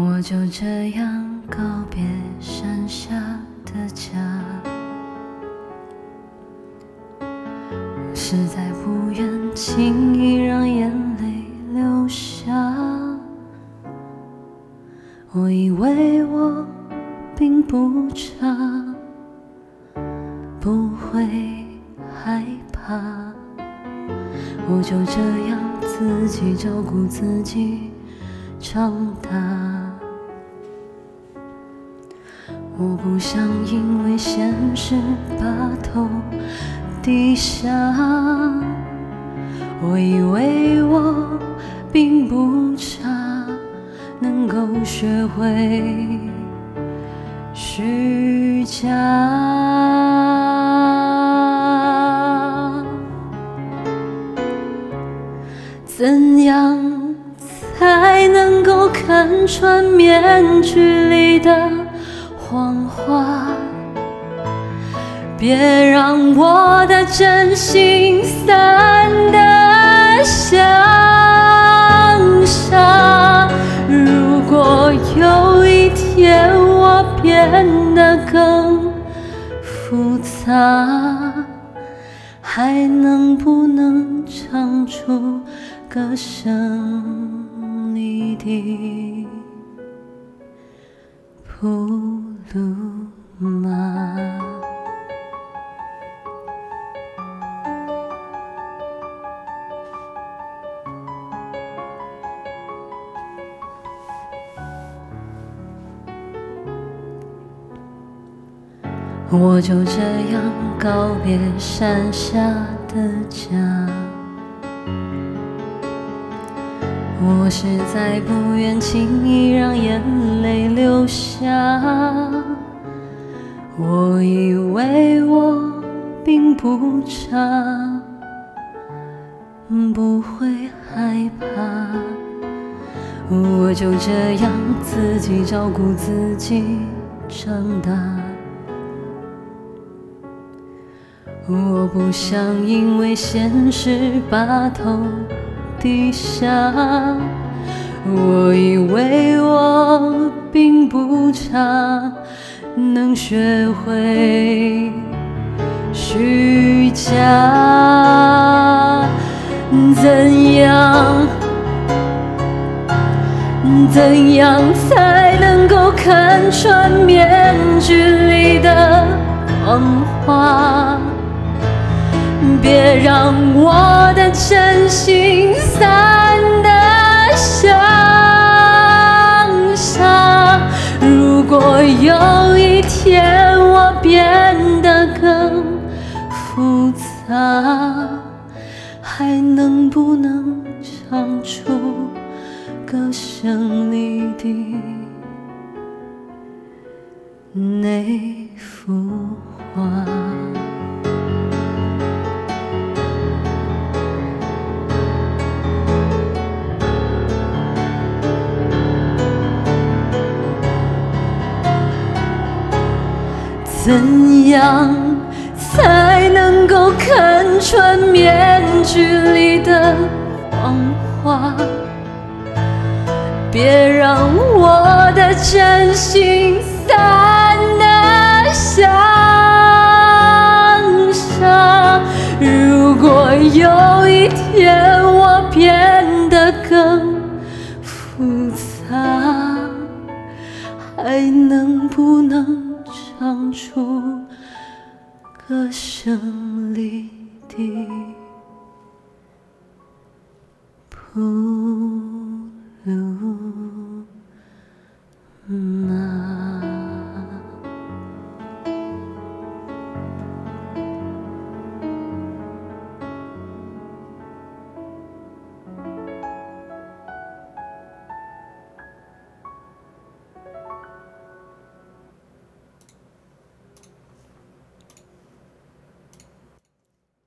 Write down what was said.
我就这样告别山下的家，我实在不愿轻易让眼泪流下。我以为我并不差，不会害怕，我就这样自己照顾自己长大。我不想因为现实把头低下，我以为我并不差，能够学会虚假。怎样才能够看穿面具里的？谎话，别让我的真心散得像沙。如果有一天我变得更复杂，还能不能唱出歌声里的谱？路吗？我就这样告别山下的家。我实在不愿轻易让眼泪流下，我以为我并不差，不会害怕，我就这样自己照顾自己长大。我不想因为现实把头。低下，我以为我并不差，能学会虚假。怎样，怎样才能够看穿面具里的谎话？别让我的真心散得像沙。如果有一天我变得更复杂，还能不能唱出歌声里的那幅画？怎样才能够看穿面具里的谎话？别让我的真心散得像沙。如果有一天我变还能不能？唱出歌声里的谱。